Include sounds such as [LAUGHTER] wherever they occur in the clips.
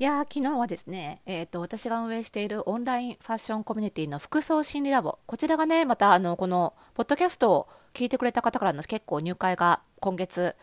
いや昨日はですね、えーと、私が運営しているオンラインファッションコミュニティの服装心理ラボこちらがねまたあのこのポッドキャストを聞いてくれた方からの結構入会が今月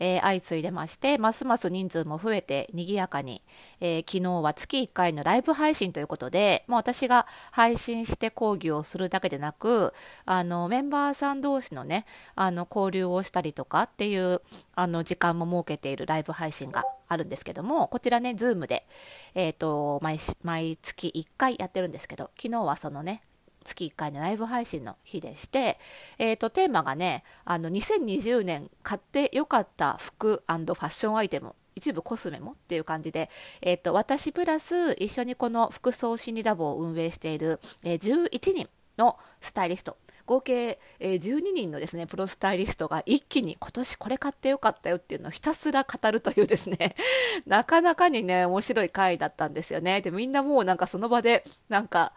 えー、相次いでまして、ますます人数も増えて賑やかに、えー、昨日は月1回のライブ配信ということで、もう私が配信して講義をするだけでなく、あの、メンバーさん同士のね、あの、交流をしたりとかっていう、あの、時間も設けているライブ配信があるんですけども、こちらね、ズームで、えっ、ー、と、毎、毎月1回やってるんですけど、昨日はそのね、月1回のライブ配信の日でして、えーと、テーマがねあの2020年買ってよかった服ファッションアイテム一部コスメもっていう感じで、えーと、私プラス一緒にこの服装心理ラボを運営している、えー、11人のスタイリスト合計、えー、12人のですねプロスタイリストが一気に今年これ買ってよかったよっていうのをひたすら語るというですね [LAUGHS] なかなかにね面白い回だったんですよね。でみんなもうなんかその場でなんか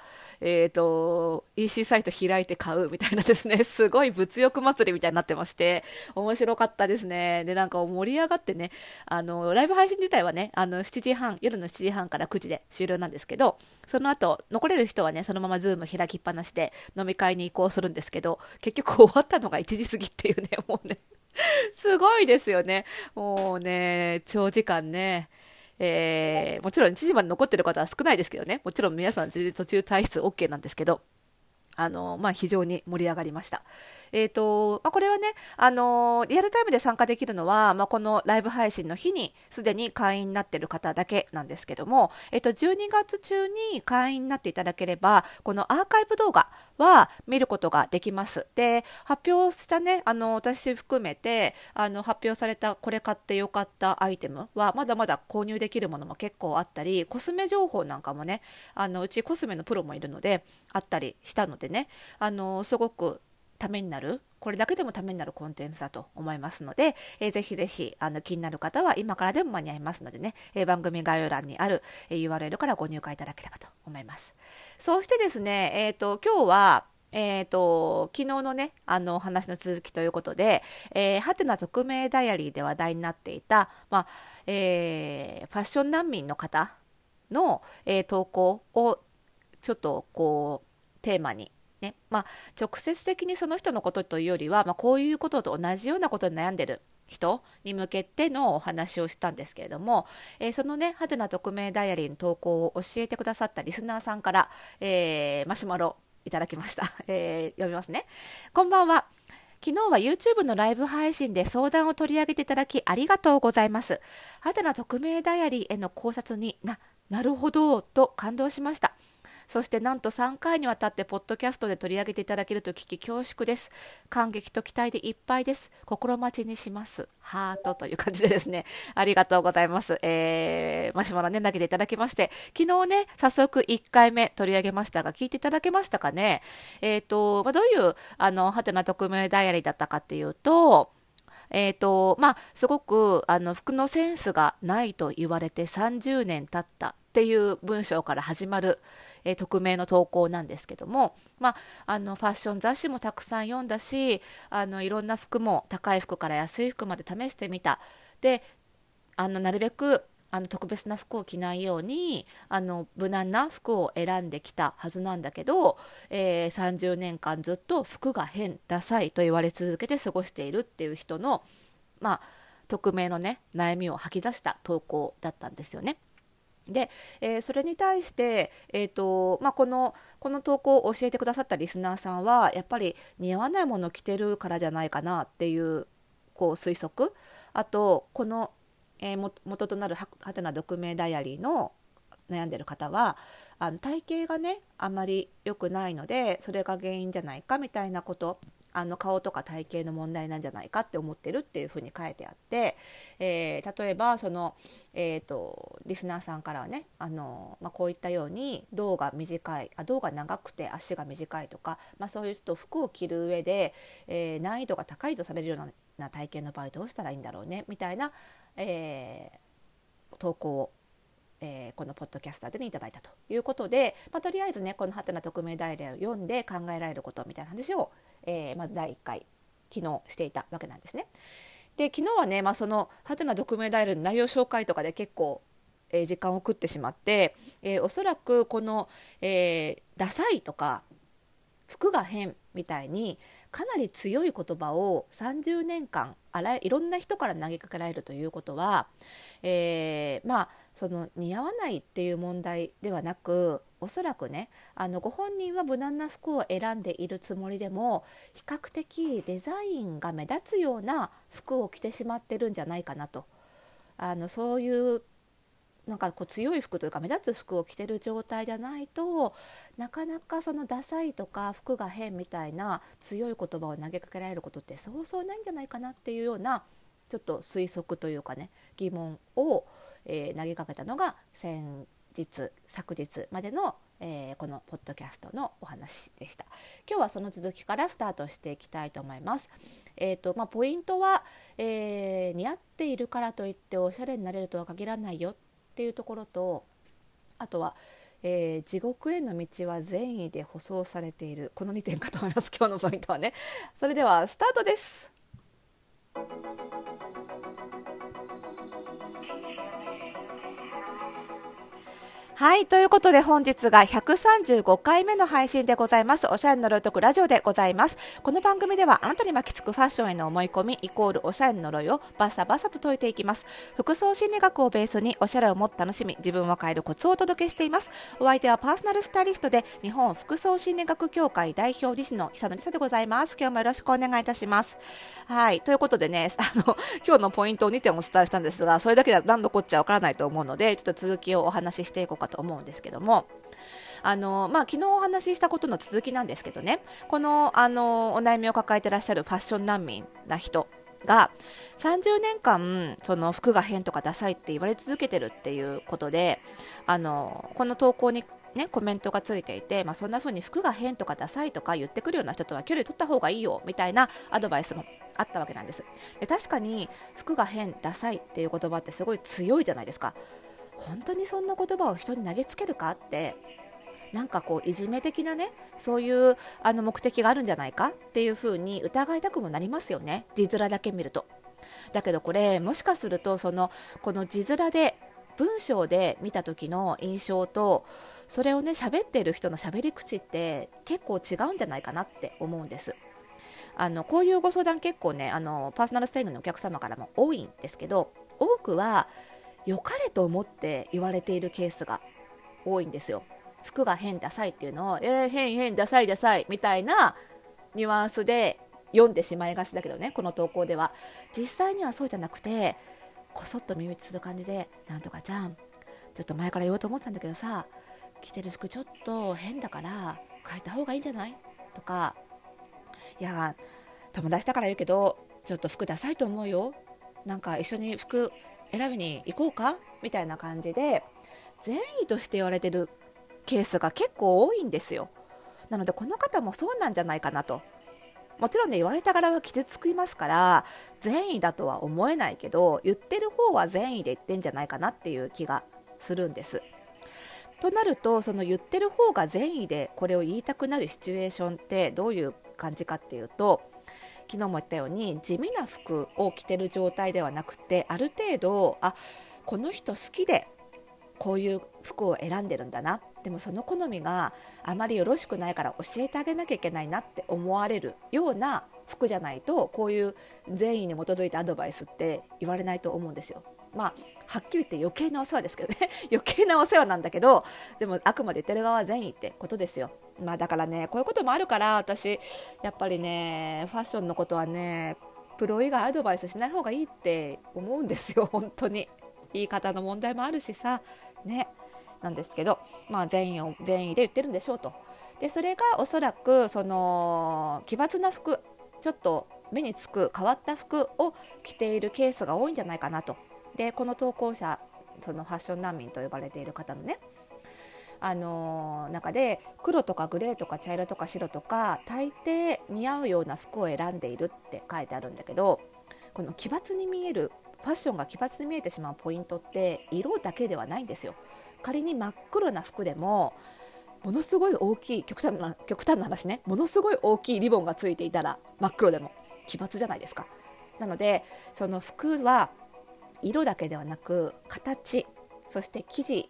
えっ、ー、と、EC サイト開いて買うみたいなですね、[LAUGHS] すごい物欲祭りみたいになってまして、面白かったですね。で、なんか盛り上がってね、あの、ライブ配信自体はね、あの、7時半、夜の7時半から9時で終了なんですけど、その後、残れる人はね、そのままズーム開きっぱなしで飲み会に移行するんですけど、結局終わったのが1時過ぎっていうね、もうね、[LAUGHS] すごいですよね。もうね、長時間ね、えー、もちろん1時まで残ってる方は少ないですけどね、もちろん皆さん全然途中退出 OK なんですけど、あの、まあ、非常に盛り上がりました。え、ー、と、まあ、これはね、あのリアルタイムで参加できるのは、まあ、このライブ配信の日にすでに会員になっている方だけなんですけども、えっ、ー、と、12月中に会員になっていただければ、このアーカイブ動画は見ることができます。で、発表したね、あの、私含めて、あの、発表されたこれ買ってよかったアイテムは、まだまだ購入できるものも結構あったり、コスメ情報なんかもね、あの、うちコスメのプロもいるので、あったりしたのでね、あの、すごくためになるこれだけでもためになるコンテンツだと思いますので、えー、ぜひぜひあの気になる方は今からでも間に合いますのでね、えー、番組概要欄にある、え、URL からご入会いただければと思います。そしてですね、え、ー、と今日はえーと、昨日のねあの話の続きということで、えー、ハテナ匿名ダイアリーで話題になっていた、まあえー、ファッション難民の方の、えー、投稿をちょっとこうテーマにねまあ、直接的にその人のことというよりは、まあ、こういうことと同じようなことに悩んでる人に向けてのお話をしたんですけれども、えー、そのね、ハテナ匿名ダイアリーの投稿を教えてくださったリスナーさんから、えー、マシュマロいただきました。[LAUGHS] えー、読みますね。こんばんは。昨日は YouTube のライブ配信で相談を取り上げていただきありがとうございます。ハテナ匿名ダイアリーへの考察にな、なるほど、と感動しました。そしてなんと3回にわたってポッドキャストで取り上げていただけると聞き恐縮です。感激と期待でいっぱいです。心待ちにします。ハートという感じでですね。[LAUGHS] ありがとうございます。えー、マシュマロね投げていただきまして。昨日ね早速1回目取り上げましたが聞いていただけましたかね？えっ、ー、と、まあ、どういうあのハテナ匿名ダイアリーだったかっていうとえーとまあ、すごくあの服のセンスがないと言われて30年経った。っていう文章から始まる、えー、匿名の投稿なんですけども、まあ、あのファッション雑誌もたくさん読んだしあのいろんな服も高い服から安い服まで試してみたであのなるべくあの特別な服を着ないようにあの無難な服を選んできたはずなんだけど、えー、30年間ずっと服が変ダサいと言われ続けて過ごしているっていう人のまあ匿名のね悩みを吐き出した投稿だったんですよね。で、えー、それに対して、えーとまあ、このこの投稿を教えてくださったリスナーさんはやっぱり似合わないものを着てるからじゃないかなっていうこう推測。あとこの、えー、元となるはてな匿名ダイアリーの悩んでる方はあの体型がねあまり良くないのでそれが原因じゃないかみたいなことあの顔とか体型の問題なんじゃないかって思ってるっていうふうに書いてあって、えー、例えばその、えーと、リスナーさんからはねあの、まあ、こういったように胴が短いあ胴が長くて足が短いとか、まあ、そういう人服を着る上で、えー、難易度が高いとされるような体型の場合どうしたらいいんだろうねみたいな、えー、投稿をえー、このポッドキャスターで、ね、いただいたということで、まあ、とりあえずねこの「はてな匿名代理」を読んで考えられることみたいな話を、えー、まず第1回昨日していたわけなんですね。で昨日はね、まあ、その「はてな匿名代理」の内容紹介とかで結構えー、時間を食ってしまって、えー、おそらくこの、えー、ダサいとか服が変みたいにかなり強い言葉を30年間あらいろんな人から投げかけられるということは、えー、まあその似合わないっていう問題ではなくおそらくねあのご本人は無難な服を選んでいるつもりでも比較的デザインが目立つような服を着てしまってるんじゃないかなと。あのそういうなんかこう強い服というか目立つ服を着てる状態じゃないとなかなかそのダサいとか服が変みたいな強い言葉を投げかけられることってそうそうないんじゃないかなっていうようなちょっと推測というかね疑問を、えー、投げかけたのが先日昨日までの、えー、このポッドキャストのお話でした。今日はその続きからスタートしていきたいと思います。えーとまあ、ポイントは、えー、似合っているからといっておしゃれになれるとは限らないよっていうところとあとは、えー、地獄への道は善意で舗装されている。この2点かと思います。今日のポイントはね。それではスタートです。はい。ということで本日が135回目の配信でございます。おしゃれの呪い解くラジオでございます。この番組ではあなたに巻きつくファッションへの思い込みイコールおしゃれの呪いをバサバサと解いていきます。服装心理学をベースにおしゃれをもっと楽しみ、自分を変えるコツをお届けしています。お相手はパーソナルスタイリストで日本服装心理学協会代表理事の久野里沙でございます。今日もよろしくお願いいたします。はい。ということでね、[LAUGHS] あの、今日のポイントを2点お伝えしたんですが、それだけでは何のこっちゃわからないと思うので、ちょっと続きをお話ししていこうかとと思うんですけどもあのまあ、昨日お話ししたことの続きなんですけどねこのあのお悩みを抱えてらっしゃるファッション難民な人が30年間その服が変とかダサいって言われ続けてるっていうことであのこの投稿に、ね、コメントがついていて、まあ、そんな風に服が変とかダサいとか言ってくるような人とは距離取った方がいいよみたいなアドバイスもあったわけなんです。で確かに服が変ダサいっていう言葉ってすごい強いじゃないですか。本当にそんな言葉を人に投げつけるかってなんかこういじめ的なねそういうあの目的があるんじゃないか？っていうふうに疑いたくもなりますよね字面だけ見ると。だけどこれもしかするとそのこの字面で文章で見た時の印象とそれをね喋ってる人の喋り口って結構違うんじゃないかなって思うんです。あのこういうご相談結構ねあのパーソナルスタイルのお客様からも多いんですけど多くは良かれと思って言われているケースが多いんですよ。服が変ダサいっていうのを、えー、変変ダサいダサいみたいなニュアンスで読んでしまいがちだけどね、この投稿では。実際にはそうじゃなくて、こそっと耳打ちする感じで、なんとかちゃん、ちょっと前から言おうと思ってたんだけどさ、着てる服ちょっと変だから変えた方がいいんじゃない？とか、いや、友達だから言うけど、ちょっと服ダサいと思うよ。なんか一緒に服選びに行こうか？みたいな感じで善意として言われてるケースが結構多いんですよ。なのでこの方もそうなんじゃないかなと。もちろんね言われた側は傷つきますから善意だとは思えないけど言ってる方は善意で言ってんじゃないかなっていう気がするんです。となるとその言ってる方が善意でこれを言いたくなるシチュエーションってどういう感じかっていうと昨日も言ったように地味な服を着てる状態ではなくてある程度あこの人好きでこういう服を選んでるんだなでもその好みがあまりよろしくないから教えてあげなきゃいけないなって思われるような服じゃないとこういう善意に基づいたアドバイスって言われないと思うんですよ。まあ、はっきり言って余計なお世話ですけどね。[LAUGHS] 余計なお世話なんだけどでもあくまで言ってる側は善意ってことですよ。まあだからねこういうこともあるから私やっぱりねファッションのことはねプロ以外アドバイスしない方がいいって思うんですよ。[LAUGHS] 本当に。言い方の問題もあるしさ。ね。なんですけど、まあ、善意を善意で言ってるんでしょうと。でそれがおそらくその奇抜な服ちょっと目につく変わった服を着ているケースが多いんじゃないかなと。でこの投稿者そのファッション難民と呼ばれている方のねあの中で黒とかグレーとか茶色とか白とか大抵似合うような服を選んでいるって書いてあるんだけどこの奇抜に見えるファッションが奇抜に見えてしまうポイントって色だけではないんですよ。仮に真っ黒な服でもものすごい大きい極端な極端な話ねものすごい大きいリボンがついていたら真っ黒でも奇抜じゃないですか。なのでその服は色だけではなく形そして生地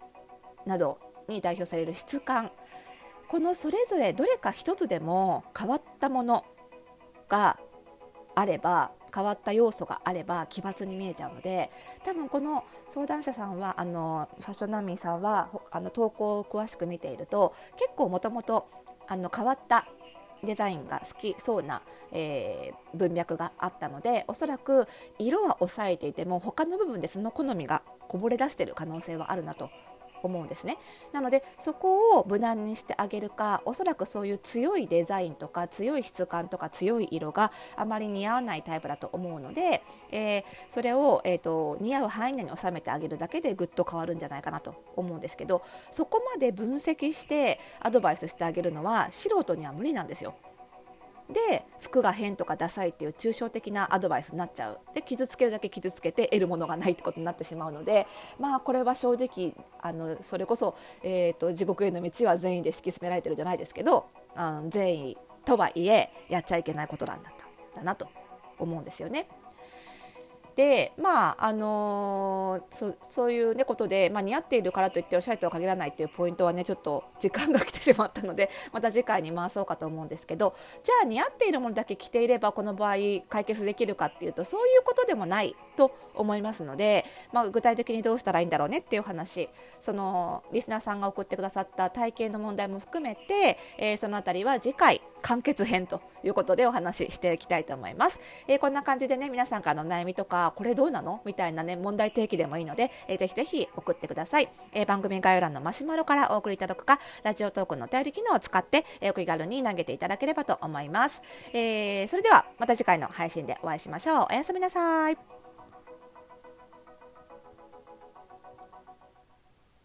などに代表される質感このそれぞれどれか一つでも変わったものがあれば変わった要素があれば奇抜に見えちゃうので多分この相談者さんはあのファッション難民さんはあの投稿を詳しく見ていると結構もともと変わったデザインが好きそうな、えー、文脈があったのでおそらく色は抑えていても他の部分でその好みがこぼれ出している可能性はあるなと思うんですねなのでそこを無難にしてあげるかおそらくそういう強いデザインとか強い質感とか強い色があまり似合わないタイプだと思うので、えー、それを、えーと、似合う範囲内に収めてあげるだけでぐっと変わるんじゃないかなと思うんですけどそこまで分析してアドバイスしてあげるのは素人には無理なんですよ。で服が変とかダサいっていう抽象的なアドバイスになっちゃうで傷つけるだけ傷つけて得るものがないってことになってしまうのでまあこれは正直あのそれこそ、えーと、地獄への道は善意で敷き詰められてるじゃないですけどあの善意とはいえやっちゃいけないことなんだっただなと思うんですよね。でまああのー、そそういう、ね、ことで、まあ、似合っているからといっておしゃれとは限らないっていうポイントはねちょっと時間が来てしまったのでまた次回に回そうかと思うんですけどじゃあ似合っているものだけ着ていればこの場合解決できるかっていうとそういうことでもないと思いますので、まあ、具体的にどうしたらいいんだろうねっていう話そのリスナーさんが送ってくださった体型の問題も含めて、えー、そのあたりは次回完結編ということでお話ししていきたいと思います、えー、こんな感じでね皆さんからの悩みとかこれどうなの？みたいなね問題提起でもいいので、えー、ぜひぜひ送ってください、えー、番組概要欄のマシュマロからお送りいただくかラジオトークのお便り機能を使って、えお気軽に投げていただければと思います、えそれではまた次回の配信でお会いしましょう。おやすみなさい。